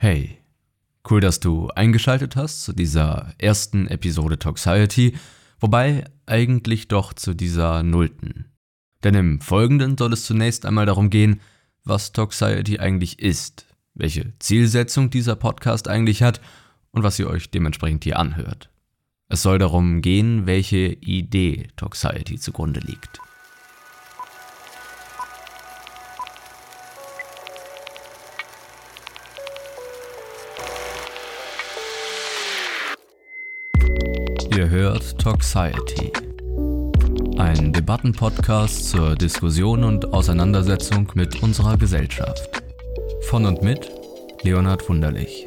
Hey, cool, dass du eingeschaltet hast zu dieser ersten Episode Toxiety, wobei eigentlich doch zu dieser nullten. Denn im Folgenden soll es zunächst einmal darum gehen, was Toxiety eigentlich ist, welche Zielsetzung dieser Podcast eigentlich hat und was ihr euch dementsprechend hier anhört. Es soll darum gehen, welche Idee Toxiety zugrunde liegt. Ihr hört Toxiety. Ein Debattenpodcast zur Diskussion und Auseinandersetzung mit unserer Gesellschaft. Von und mit Leonhard Wunderlich.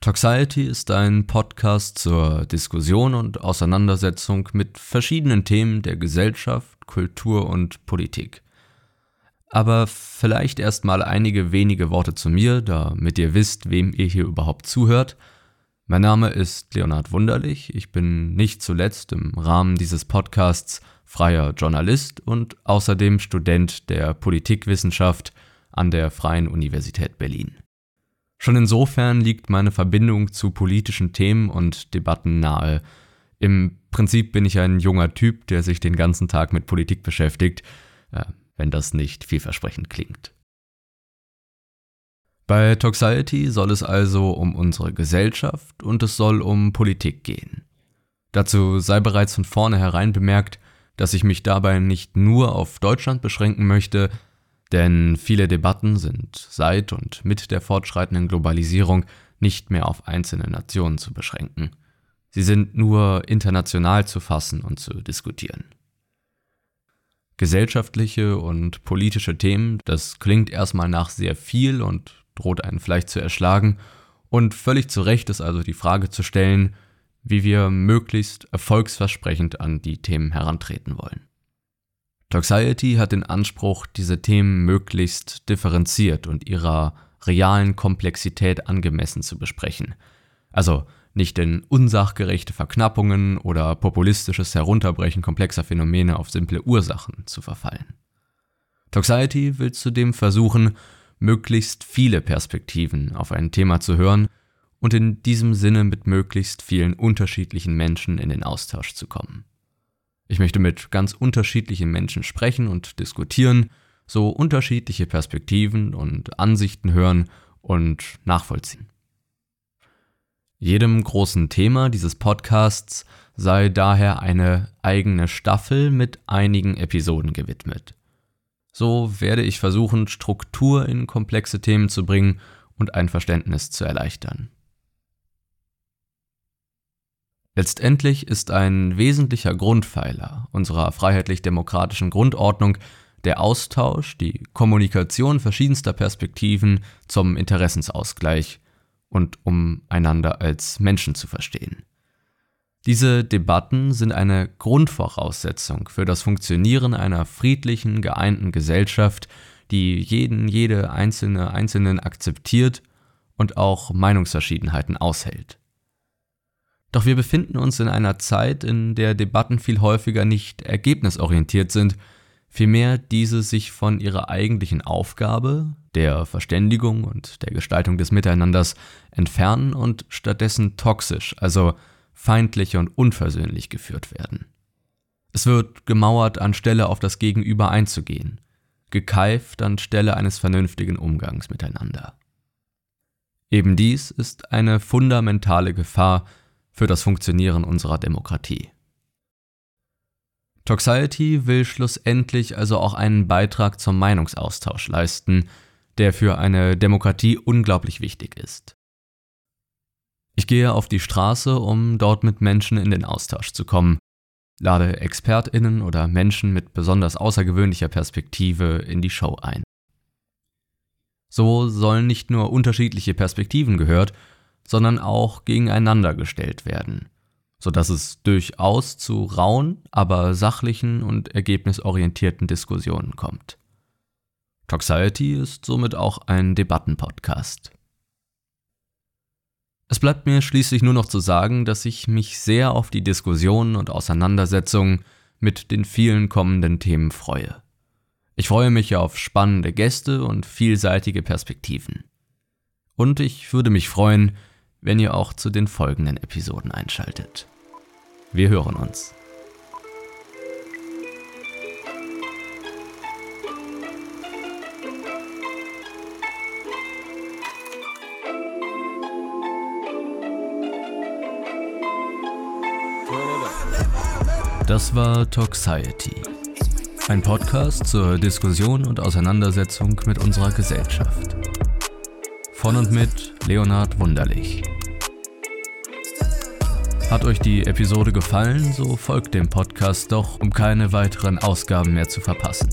Toxiety ist ein Podcast zur Diskussion und Auseinandersetzung mit verschiedenen Themen der Gesellschaft, Kultur und Politik. Aber vielleicht erstmal einige wenige Worte zu mir, damit ihr wisst, wem ihr hier überhaupt zuhört. Mein Name ist Leonhard Wunderlich. Ich bin nicht zuletzt im Rahmen dieses Podcasts freier Journalist und außerdem Student der Politikwissenschaft an der Freien Universität Berlin. Schon insofern liegt meine Verbindung zu politischen Themen und Debatten nahe. Im Prinzip bin ich ein junger Typ, der sich den ganzen Tag mit Politik beschäftigt, äh, wenn das nicht vielversprechend klingt. Bei Toxiety soll es also um unsere Gesellschaft und es soll um Politik gehen. Dazu sei bereits von vornherein bemerkt, dass ich mich dabei nicht nur auf Deutschland beschränken möchte, denn viele Debatten sind seit und mit der fortschreitenden Globalisierung nicht mehr auf einzelne Nationen zu beschränken. Sie sind nur international zu fassen und zu diskutieren. Gesellschaftliche und politische Themen, das klingt erstmal nach sehr viel und droht einen vielleicht zu erschlagen, und völlig zu Recht ist also die Frage zu stellen, wie wir möglichst erfolgsversprechend an die Themen herantreten wollen. Toxiety hat den Anspruch, diese Themen möglichst differenziert und ihrer realen Komplexität angemessen zu besprechen. Also nicht in unsachgerechte Verknappungen oder populistisches Herunterbrechen komplexer Phänomene auf simple Ursachen zu verfallen. Toxiety will zudem versuchen, möglichst viele Perspektiven auf ein Thema zu hören und in diesem Sinne mit möglichst vielen unterschiedlichen Menschen in den Austausch zu kommen. Ich möchte mit ganz unterschiedlichen Menschen sprechen und diskutieren, so unterschiedliche Perspektiven und Ansichten hören und nachvollziehen. Jedem großen Thema dieses Podcasts sei daher eine eigene Staffel mit einigen Episoden gewidmet. So werde ich versuchen, Struktur in komplexe Themen zu bringen und ein Verständnis zu erleichtern. Letztendlich ist ein wesentlicher Grundpfeiler unserer freiheitlich-demokratischen Grundordnung der Austausch, die Kommunikation verschiedenster Perspektiven zum Interessensausgleich und um einander als Menschen zu verstehen. Diese Debatten sind eine Grundvoraussetzung für das Funktionieren einer friedlichen, geeinten Gesellschaft, die jeden, jede einzelne Einzelnen akzeptiert und auch Meinungsverschiedenheiten aushält. Doch wir befinden uns in einer Zeit, in der Debatten viel häufiger nicht ergebnisorientiert sind, vielmehr diese sich von ihrer eigentlichen Aufgabe, der Verständigung und der Gestaltung des Miteinanders, entfernen und stattdessen toxisch, also feindlich und unversöhnlich geführt werden. Es wird gemauert, anstelle auf das Gegenüber einzugehen, gekeift anstelle eines vernünftigen Umgangs miteinander. Eben dies ist eine fundamentale Gefahr für das Funktionieren unserer Demokratie. Toxiety will schlussendlich also auch einen Beitrag zum Meinungsaustausch leisten, der für eine Demokratie unglaublich wichtig ist. Ich gehe auf die Straße, um dort mit Menschen in den Austausch zu kommen, lade Expertinnen oder Menschen mit besonders außergewöhnlicher Perspektive in die Show ein. So sollen nicht nur unterschiedliche Perspektiven gehört, sondern auch gegeneinander gestellt werden, sodass es durchaus zu rauen, aber sachlichen und ergebnisorientierten Diskussionen kommt. Toxiety ist somit auch ein Debattenpodcast. Es bleibt mir schließlich nur noch zu sagen, dass ich mich sehr auf die Diskussionen und Auseinandersetzungen mit den vielen kommenden Themen freue. Ich freue mich auf spannende Gäste und vielseitige Perspektiven. Und ich würde mich freuen, wenn ihr auch zu den folgenden Episoden einschaltet. Wir hören uns. Das war Toxiety. Ein Podcast zur Diskussion und Auseinandersetzung mit unserer Gesellschaft. Von und mit Leonhard Wunderlich. Hat euch die Episode gefallen, so folgt dem Podcast doch, um keine weiteren Ausgaben mehr zu verpassen.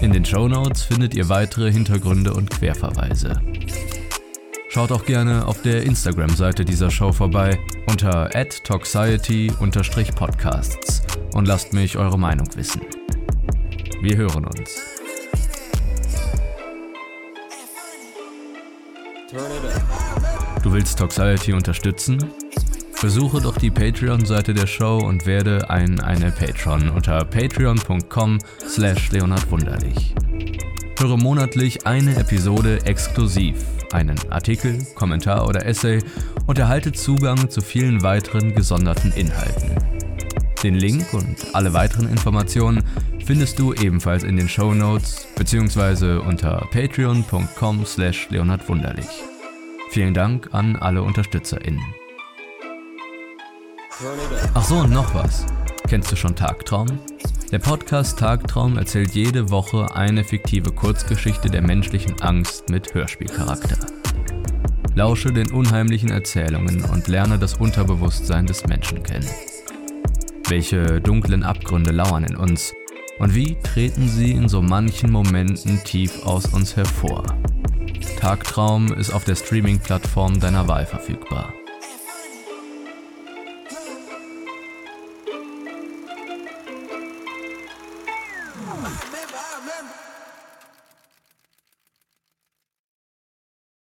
In den Show Notes findet ihr weitere Hintergründe und Querverweise. Schaut auch gerne auf der Instagram-Seite dieser Show vorbei unter toxiety-podcasts und lasst mich eure Meinung wissen. Wir hören uns. Du willst Toxiety unterstützen? Besuche doch die Patreon-Seite der Show und werde ein eine Patron unter patreon.com slash leonardwunderlich. Höre monatlich eine Episode exklusiv einen Artikel, Kommentar oder Essay und erhalte Zugang zu vielen weiteren gesonderten Inhalten. Den Link und alle weiteren Informationen findest du ebenfalls in den Show Notes bzw. unter patreon.com slash leonardwunderlich. Vielen Dank an alle UnterstützerInnen. Ach so, und noch was. Kennst du schon Tagtraum? Der Podcast Tagtraum erzählt jede Woche eine fiktive Kurzgeschichte der menschlichen Angst mit Hörspielcharakter. Lausche den unheimlichen Erzählungen und lerne das Unterbewusstsein des Menschen kennen. Welche dunklen Abgründe lauern in uns und wie treten sie in so manchen Momenten tief aus uns hervor? Tagtraum ist auf der Streaming-Plattform deiner Wahl verfügbar.